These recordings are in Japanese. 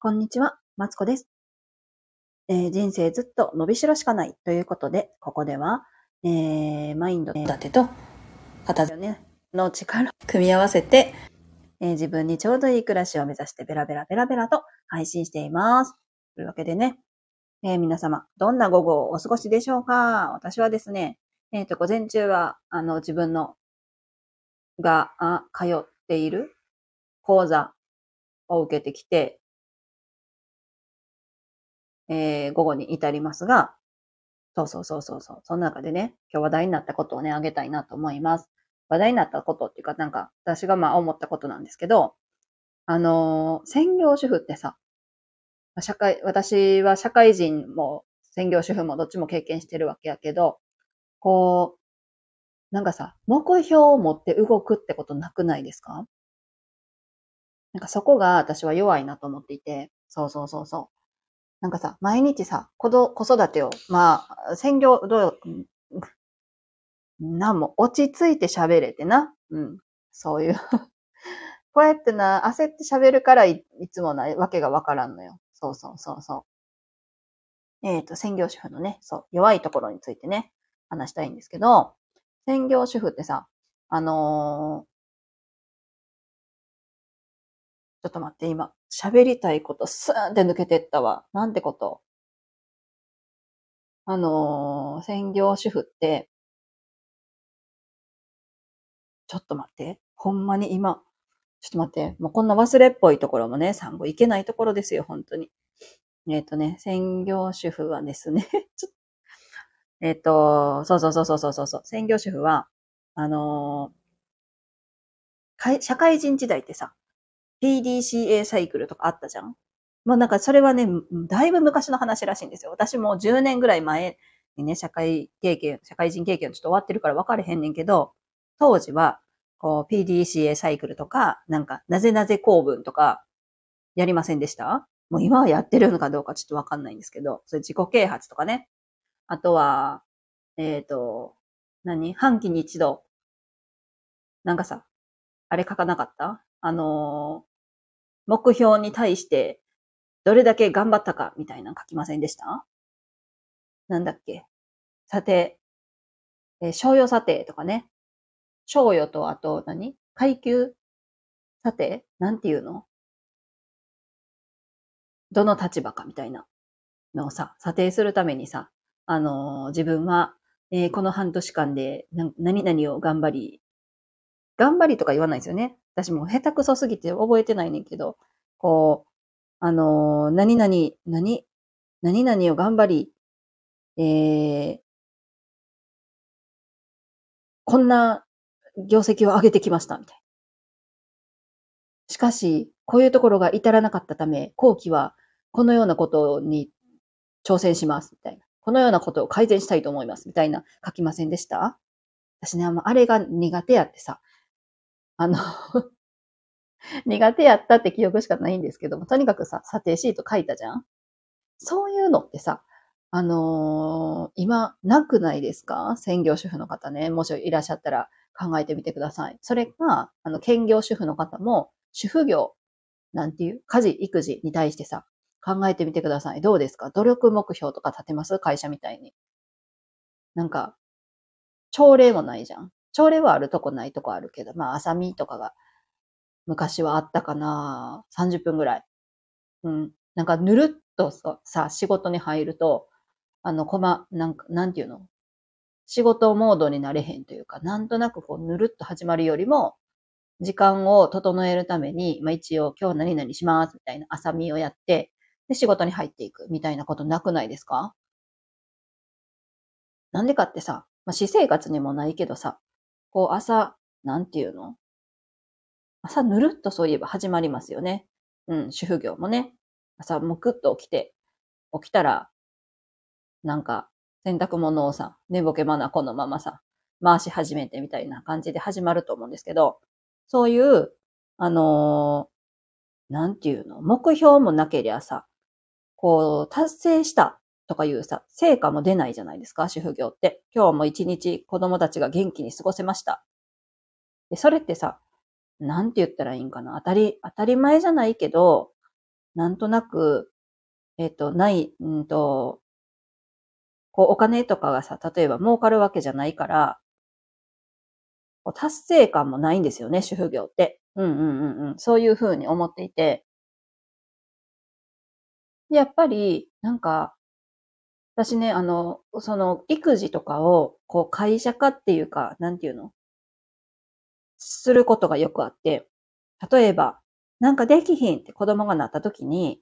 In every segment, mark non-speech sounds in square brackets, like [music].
こんにちは、マツコです。えー人生ずっと伸びしろしかないということで、ここでは、えーマインド立てと片付け、の力を組み合わせて、えー自分にちょうどいい暮らしを目指してベラベラベラベラと配信しています。というわけでね、えー皆様、どんな午後をお過ごしでしょうか？私はですね、えっ、と、午前中は、あの、自分の、が、あ、通っている講座を受けてきて、えー午後に至りますが、そうそうそうそうそう。その中でね、今日話題になったことをね、あげたいなと思います。話題になったことっていうか、なんか、私がまあ思ったことなんですけど、あのー専業主婦ってさ、社会、私は社会人も専業主婦もどっちも経験してるわけやけど、こう、なんかさ、目標を持って動くってことなくないですか？なんかそこが私は弱いなと思っていて、そうそうそうそう。なんかさ、毎日さ、子育てを、まあ、専業、どう、うんなんも落ち着いて喋れてな。うん。そういう。[laughs] こうやってな、焦って喋るからいつもないわけがわからんのよ。そうそうそうそう。えっ、と、専業主婦のね、そう、弱いところについてね、話したいんですけど、専業主婦ってさ、あのーちょっと待って、今、喋りたいことスーンって抜けてったわ。なんてこと？あのー専業主婦って、ちょっと待って。ほんまに今、ちょっと待って。もうこんな忘れっぽいところもね、産後いけないところですよ、本当に。えっ、とね、専業主婦はですね、[laughs] ちょっとえっ、と、そうそうそうそうそうそう。専業主婦は、あのー社会人時代ってさ、PDCA サイクルとかあったじゃん？もうなんかそれはね、だいぶ昔の話らしいんですよ。私も10年ぐらい前にね、社会経験、社会人経験ちょっと終わってるから分かれへんねんけど、当時は、こう、PDCA サイクルとか、なんか、なぜなぜ公文とか、やりませんでした？もう今はやってるのかどうかちょっと分かんないんですけど、それ自己啓発とかね。あとは、えっ、と、何？半期に一度、なんかさ、あれ書かなかった？あの目標に対して、どれだけ頑張ったかみたいなの書きませんでした？なんだっけ？査定、えー、商用査定とかね。賞与とあと何？階級？査定なんていうの？どの立場かみたいなのをさ、査定するためにさ、あのー自分は、えーこの半年間で何々を頑張り、頑張りとか言わないですよね。私も下手くそすぎて覚えてないねんけど、こう、あのー何々、何、何々を頑張り、えー、こんな業績を上げてきました、みたいな。しかし、こういうところが至らなかったため、後期はこのようなことに挑戦します、みたいな。このようなことを改善したいと思います、みたいな書きませんでした？私ね、あれが苦手やってさ、あの、[laughs] 苦手やったって記憶しかないんですけども、とにかくさ、査定シート書いたじゃんそういうのってさ、あのー今、なくないですか？専業主婦の方ね、もしいらっしゃったら考えてみてください。それが、あの、兼業主婦の方も、主婦業、なんていう、家事、育児に対してさ、考えてみてください。どうですか？努力目標とか立てます？会社みたいに。なんか、朝礼もないじゃん。朝礼はあるとこないとこあるけど、まあ、朝見とかが昔はあったかな ?30 分ぐらい。うん。なんか、ぬるっとさ、さ仕事に入ると、あの、こま、なんか、なんていうの？仕事モードになれへんというか、なんとなくこう、ぬるっと始まるよりも、時間を整えるために、まあ一応、今日何々します、みたいな朝見をやって、で、仕事に入っていく、みたいなことなくないですか？なんでかってさ、まあ、私生活にもないけどさ、こう朝、なんていうの？朝ぬるっとそういえば始まりますよね。うん、主婦業もね。朝むくっと起きて、起きたら、なんか、洗濯物をさ、寝ぼけまなこのままさ、回し始めてみたいな感じで始まると思うんですけど、そういう、あのーなんていうの、目標もなけりゃさ、こう、達成したとかいうさ、成果も出ないじゃないですか、主婦業って。今日も一日子供たちが元気に過ごせました。で、それってさ、なんて言ったらいいんかな。当たり、当たり前じゃないけど、なんとなく、えっ、と、ない、うんと、こう、お金とかがさ、例えば儲かるわけじゃないから、達成感もないんですよね、主婦業って。うんうんうんうん。そういうふうに思っていて。で、やっぱり、なんか、私ね、あの、その、育児とかを、こう、会社化っていうか、なんていうの？することがよくあって、例えば、なんかできひんって子供がなった時に、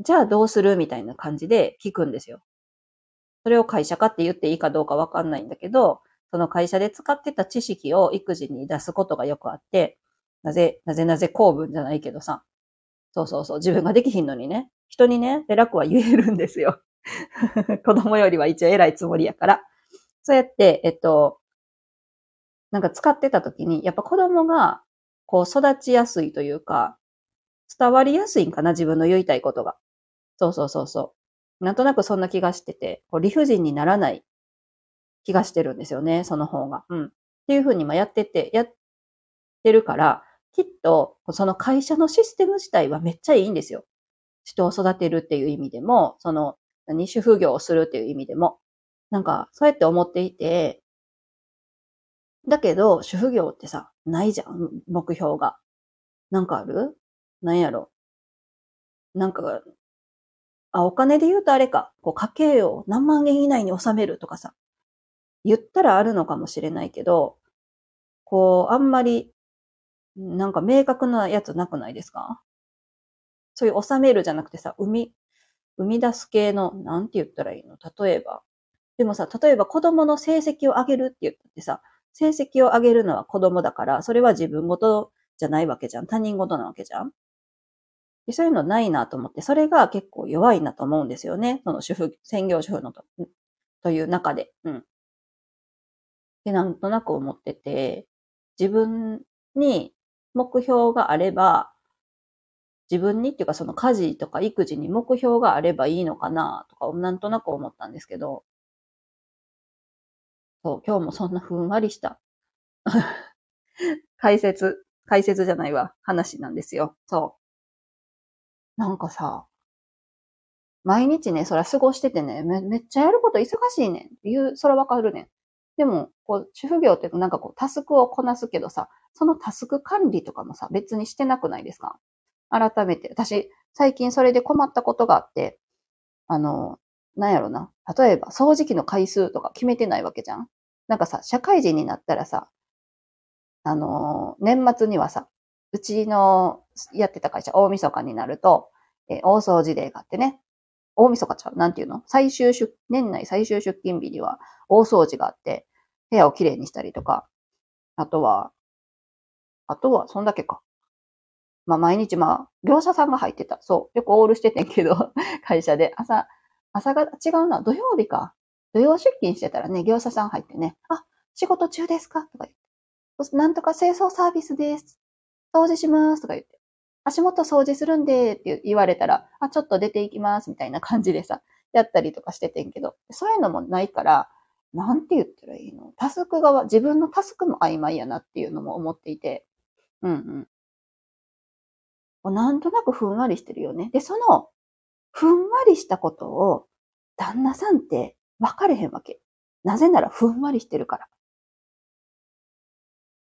じゃあどうする？みたいな感じで聞くんですよ。それを会社化って言っていいかどうかわかんないんだけど、その会社で使ってた知識を育児に出すことがよくあって、なぜ、なぜなぜ公文じゃないけどさ。そうそうそう。自分ができひんのにね。人にね、偉くは言えるんですよ。[laughs] 子供よりは一応偉いつもりやから。そうやって、えっと、なんか使ってた時に、やっぱ子供が、こう育ちやすいというか、伝わりやすいんかな、自分の言いたいことが。そうそうそうそう。なんとなくそんな気がしてて、こう理不尽にならない気がしてるんですよね、その方が。うん。っていうふうにまあやってて、やってるから、きっと、その会社のシステム自体はめっちゃいいんですよ。人を育てるっていう意味でも、その、何、主婦業をするっていう意味でも。なんか、そうやって思っていて、だけど、主婦業ってさ、ないじゃん、目標が。なんかある？なんやろ？なんか、あ、お金で言うとあれか、こう家計を何万円以内に収めるとかさ、言ったらあるのかもしれないけど、こう、あんまり、なんか明確なやつなくないですか？そういう収めるじゃなくてさ、生み、生み出す系の、なんて言ったらいいの？例えば。でもさ、例えば子供の成績を上げるって言ってさ、成績を上げるのは子供だから、それは自分ごとじゃないわけじゃん。他人事なわけじゃん。でそういうのないなと思って、それが結構弱いなと思うんですよね。その主婦、専業主婦のとという中で。うん。で、なんとなく思ってて、自分に目標があれば、自分にっていうかその家事とか育児に目標があればいいのかなとか、なんとなく思ったんですけど、そう、今日もそんなふんわりした [laughs] 解説、解説じゃないわ、話なんですよ。そう。なんかさ、毎日ね、そら過ごしててね、めめっちゃやること忙しいねんっていう、そらわかるねん。でも、こう、主婦業ってなんかこう、タスクをこなすけどさ、そのタスク管理とかもさ、別にしてなくないですか？改めて。私、最近それで困ったことがあって、あの、なんやろな。例えば、掃除機の回数とか決めてないわけじゃん？なんかさ、社会人になったらさ、あの、年末にはさ、うちのやってた会社、大晦日になると、え大掃除デーがあってね、大晦日ちゃう、なんていうの？最終出、年内最終出勤日には大掃除があって、部屋をきれいにしたりとか、あとは、あとは、そんだけか。まあ、毎日、まあ、業者さんが入ってた。そう。よくオールしててんけど、[laughs] 会社で。朝、朝が違うな。土曜日か。土曜出勤してたらね、業者さん入ってね、あ、仕事中ですか？とか言って。なんとか清掃サービスです。掃除しますとか言って。足元掃除するんでって言われたら、あ、ちょっと出ていきますみたいな感じでさ、やったりとかしててんけど、そういうのもないから、なんて言ったらいいの？タスク側、自分のタスクも曖昧やなっていうのも思っていて、うんうん。なんとなくふんわりしてるよね。で、その、ふんわりしたことを、旦那さんって分かれへんわけ。なぜならふんわりしてるから。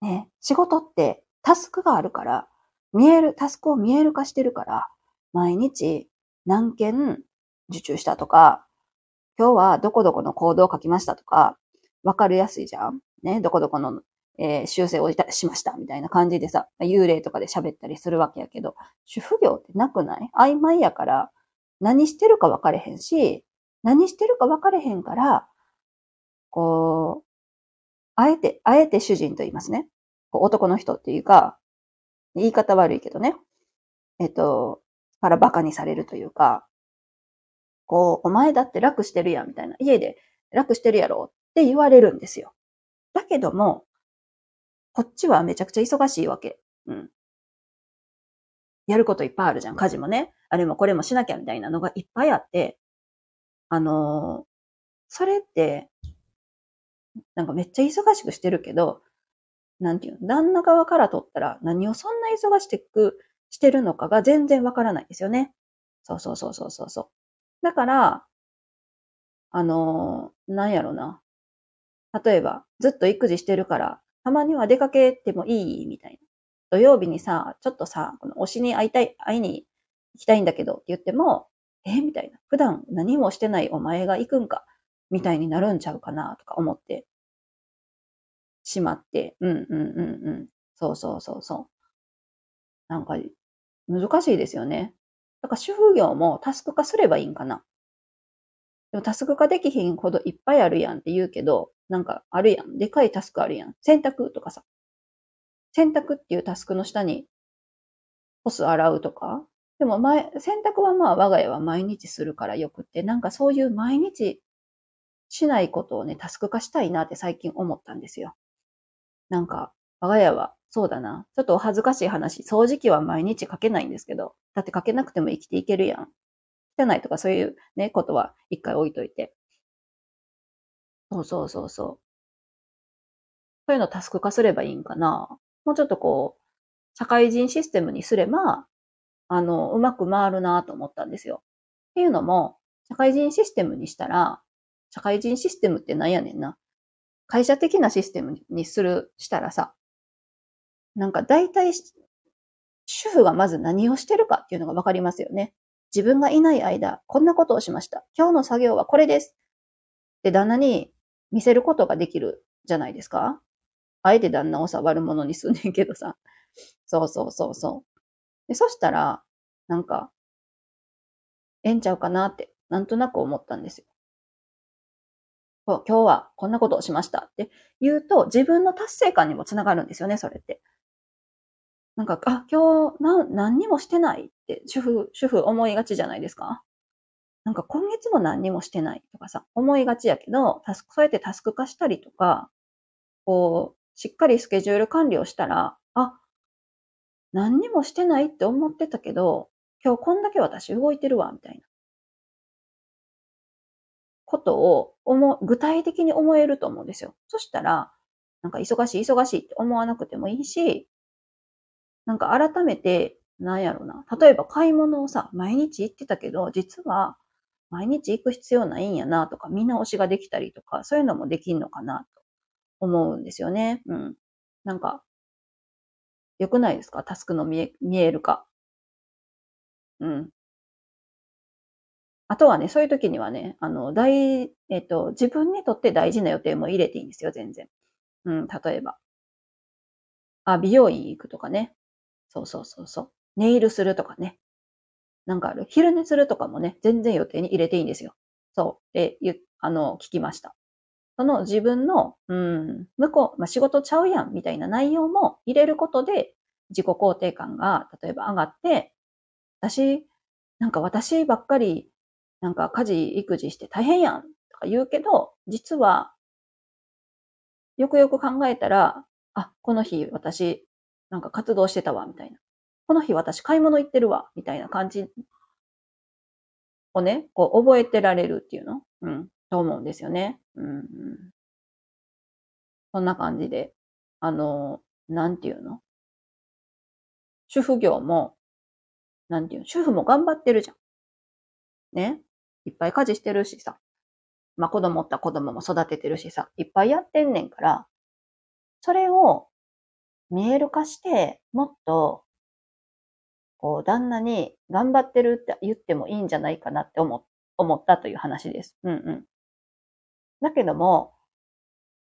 ね、仕事ってタスクがあるから、見える、タスクを見える化してるから、毎日何件受注したとか、今日はどこどこの行動を書きましたとか、わかりやすいじゃんね、どこどこの、えー、修正をいたしましたみたいな感じでさ、幽霊とかで喋ったりするわけやけど、主婦業ってなくない？曖昧やから、何してるか分かれへんし、何してるか分かれへんから、こう、あえて、あえて主人と言いますね。男の人っていうか、言い方悪いけどね。えっと、から馬鹿にされるというか、こう、お前だって楽してるやん、みたいな。家で楽してるやろって言われるんですよ。だけども、こっちはめちゃくちゃ忙しいわけ。うん。やることいっぱいあるじゃん。家事もね。あれもこれもしなきゃみたいなのがいっぱいあって、あのー、それって、なんかめっちゃ忙しくしてるけど、なんていうの、旦那側からとったら何をそんな忙しくしてるのかが全然わからないんですよね。そうそうそうそうそうそう。だから、あのー、なんやろな。例えば、ずっと育児してるから、たまには出かけてもいいみたいな。土曜日にさ、ちょっとさ、この推しに会いたい、会いに行きたいんだけどって言っても、えみたいな。普段何もしてないお前が行くんか？みたいになるんちゃうかな？とか思ってしまって。うんうんうんうん。そうそうそうそう。なんか、難しいですよね。だから主婦業もタスク化すればいいんかな。でもタスク化できひんほどいっぱいあるやんって言うけど、なんかあるやん。でかいタスクあるやん。洗濯とかさ。洗濯っていうタスクの下に、干す洗うとか。でも前、洗濯はまあ我が家は毎日するからよくって、なんかそういう毎日しないことをね、タスク化したいなって最近思ったんですよ。なんか、我が家は、そうだな。ちょっとお恥ずかしい話。掃除機は毎日かけないんですけど、だってかけなくても生きていけるやん。汚いとかそういうね、ことは一回置いといて。そうそうそうそう。そういうのタスク化すればいいんかな。もうちょっとこう、社会人システムにすれば、あの、うまく回るなと思ったんですよ。っていうのも、社会人システムにしたら、社会人システムって何やねんな。会社的なシステムにする、したらさ、なんか大体、主婦がまず何をしてるかっていうのがわかりますよね。自分がいない間、こんなことをしました。今日の作業はこれです。で、旦那に見せることができるじゃないですかあえて旦那をさ、悪者にすんねんけどさ。そうそうそうそう。で、そしたら、なんか、ええんちゃうかなって、なんとなく思ったんですよ。今日はこんなことをしましたって言うと、自分の達成感にもつながるんですよね、それって。なんか、あ、今日、な、何にもしてないって、主婦、主婦思いがちじゃないですか？なんか今月も何にもしてないとかさ、思いがちやけど、タスク、そうやってタスク化したりとか、こう、しっかりスケジュール管理をしたら、あ、何にもしてないって思ってたけど、今日こんだけ私動いてるわ、みたいな。ことを思、具体的に思えると思うんですよ。そしたら、なんか忙しい忙しいって思わなくてもいいし、なんか改めて、なんやろな。例えば買い物をさ、毎日行ってたけど、実は毎日行く必要ないんやなとか、見直しができたりとか、そういうのもできんのかなと思うんですよね。うん。なんか、良くないですか？タスクの見え、見えるか。うん。あとはね、そういう時にはね、あの、大、えっと、自分にとって大事な予定も入れていいんですよ、全然。うん、例えば。あ、美容院行くとかね。そうそうそうそう。ネイルするとかね。なんかある。昼寝するとかもね、全然予定に入れていいんですよ。そう。で、ゆ、あの、聞きました。その自分の、うん、向こう、まあ、仕事ちゃうやんみたいな内容も入れることで、自己肯定感が、例えば上がって、私、なんか私ばっかり、なんか家事、育児して大変やんとか言うけど、実は、よくよく考えたら、あ、この日私、なんか活動してたわ、みたいな。この日私買い物行ってるわ、みたいな感じをね、こう覚えてられるっていうの？うん、と思うんですよね。うん、そんな感じで、あの、なんていうの？主婦業も、なんていうの？主婦も頑張ってるじゃん。ね？いっぱい家事してるしさ。まあ子供った子供も育ててるしさ。いっぱいやってんねんから、それを見える化して、もっとこう、旦那に頑張ってるって言ってもいいんじゃないかなって思思ったという話です。うんうん。だけども、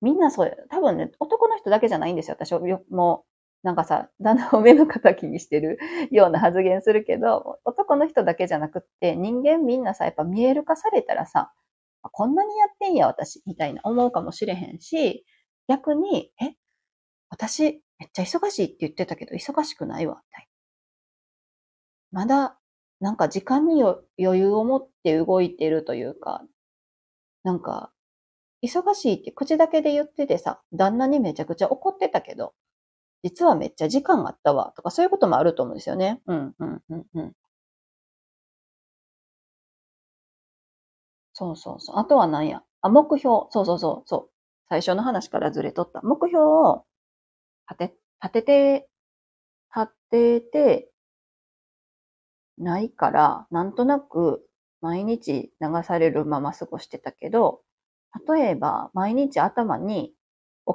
みんなそう、多分ね、男の人だけじゃないんですよ。私も、なんかさ、旦那を目の敵にしてる [laughs] ような発言するけど、男の人だけじゃなくって、人間みんなさ、やっぱ見える化されたらさ、こんなにやってんや、私、みたいな思うかもしれへんし、逆に、え、私、めっちゃ忙しいって言ってたけど、忙しくないわ、みたいな。まだ、なんか時間に余裕を持って動いてるというか、なんか、忙しいって口だけで言っててさ、旦那にめちゃくちゃ怒ってたけど、実はめっちゃ時間あったわ、とかそういうこともあると思うんですよね。うん、うん、うん、うん。そうそうそう。あとは何や。あ、目標。そうそうそう。そう。最初の話からずれとった。目標を立て、立てて、立てて、ないから、なんとなく毎日流されるまま過ごしてたけど、例えば毎日頭に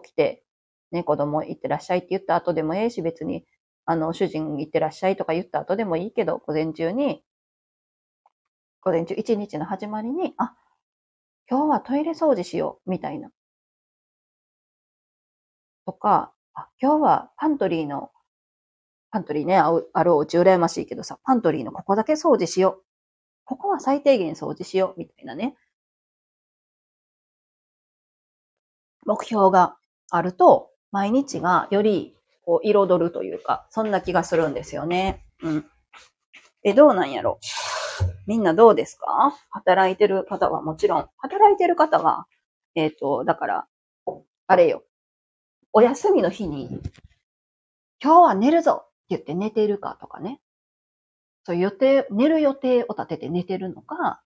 起きて、ね、子供行ってらっしゃいって言った後でもええし、別に、あの、主人行ってらっしゃいとか言った後でもいいけど、午前中に、午前中一日の始まりに、あ、今日はトイレ掃除しよう、みたいな。とか、あ、今日はパントリーの、パントリーね、あるお家羨ましいけどさ、パントリーのここだけ掃除しよう。ここは最低限掃除しよう、みたいなね。目標があると、毎日がよりこう彩るというか、そんな気がするんですよね。うん。え、どうなんやろ？みんなどうですか？働いてる方はもちろん、働いてる方は、えっ、ー、と、だから、あれよ。お休みの日に、今日は寝るぞって言って寝てるかとかね。そういう予定、寝る予定を立てて寝てるのか、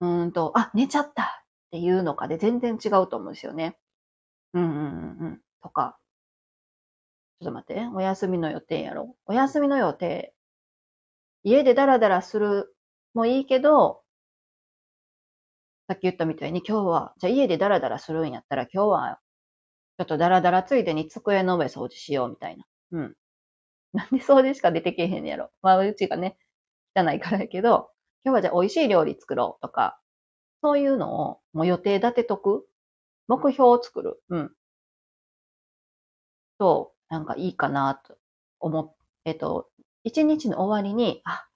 うんと、あ、寝ちゃったっていうのかで全然違うと思うんですよね。うんうんうんうん。とか。ちょっと待って。お休みの予定やろ。お休みの予定。家でダラダラするもいいけど、さっき言ったみたいに今日は、じゃあ家でダラダラするんやったら今日は、ちょっとダラダラついでに机の上掃除しようみたいな。うん。[laughs] なんで掃除しか出てけへんやろ。まあ、うちがね、汚いからやけど、今日はじゃあ美味しい料理作ろうとか、そういうのをもう予定立てとく？目標を作る。うん。と、なんかいいかなと思っ、えっと、一日の終わりに、あ、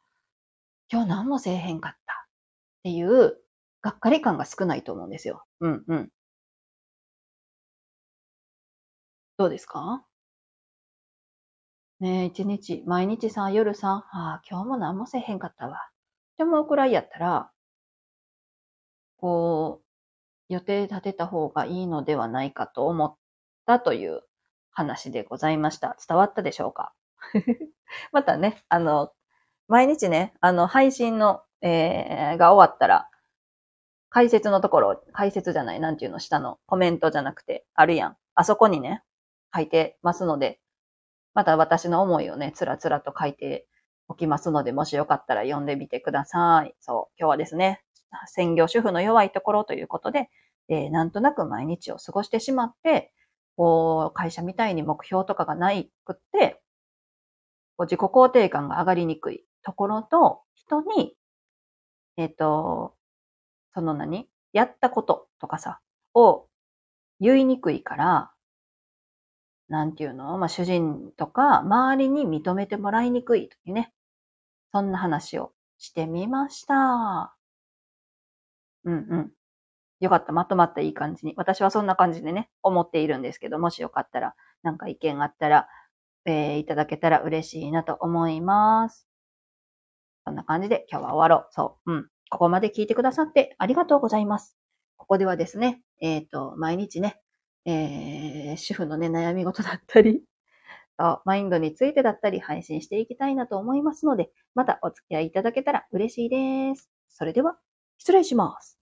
今日何もせえへんかったっていう、がっかり感が少ないと思うんですよ。うんうん。どうですか？ねえ、一日、毎日さ、夜さ、ああ、今日も何もせへんかったわ。って思うくらいやったら、こう、予定立てた方がいいのではないかと思ったという話でございました。伝わったでしょうか？[laughs] またね、あの、毎日ね、あの、配信の、えー、が終わったら、解説のところ、解説じゃない、なんていうの、下のコメントじゃなくて、あるやん。あそこにね、書いてますので、また私の思いをね、つらつらと書いておきますので、もしよかったら読んでみてください。そう、今日はですね、専業主婦の弱いところということで、えー、なんとなく毎日を過ごしてしまって、こう、会社みたいに目標とかがないくって、こう自己肯定感が上がりにくいところと、人に、えっ、ー、と、その何？やったこととかさ、を言いにくいから、なんていうの？まあ、主人とか、周りに認めてもらいにくいというね。そんな話をしてみました。うんうん。よかった。まとまったいい感じに。私はそんな感じでね、思っているんですけど、もしよかったら、なんか意見があったら、えー、いただけたら嬉しいなと思います。そんな感じで今日は終わろう。そう。うん。ここまで聞いてくださってありがとうございます。ここではですね、えっ、ー、と、毎日ね、えー、主婦のね、悩み事だったり、[laughs] マインドについてだったり配信していきたいなと思いますので、またお付き合いいただけたら嬉しいです。それでは、失礼します。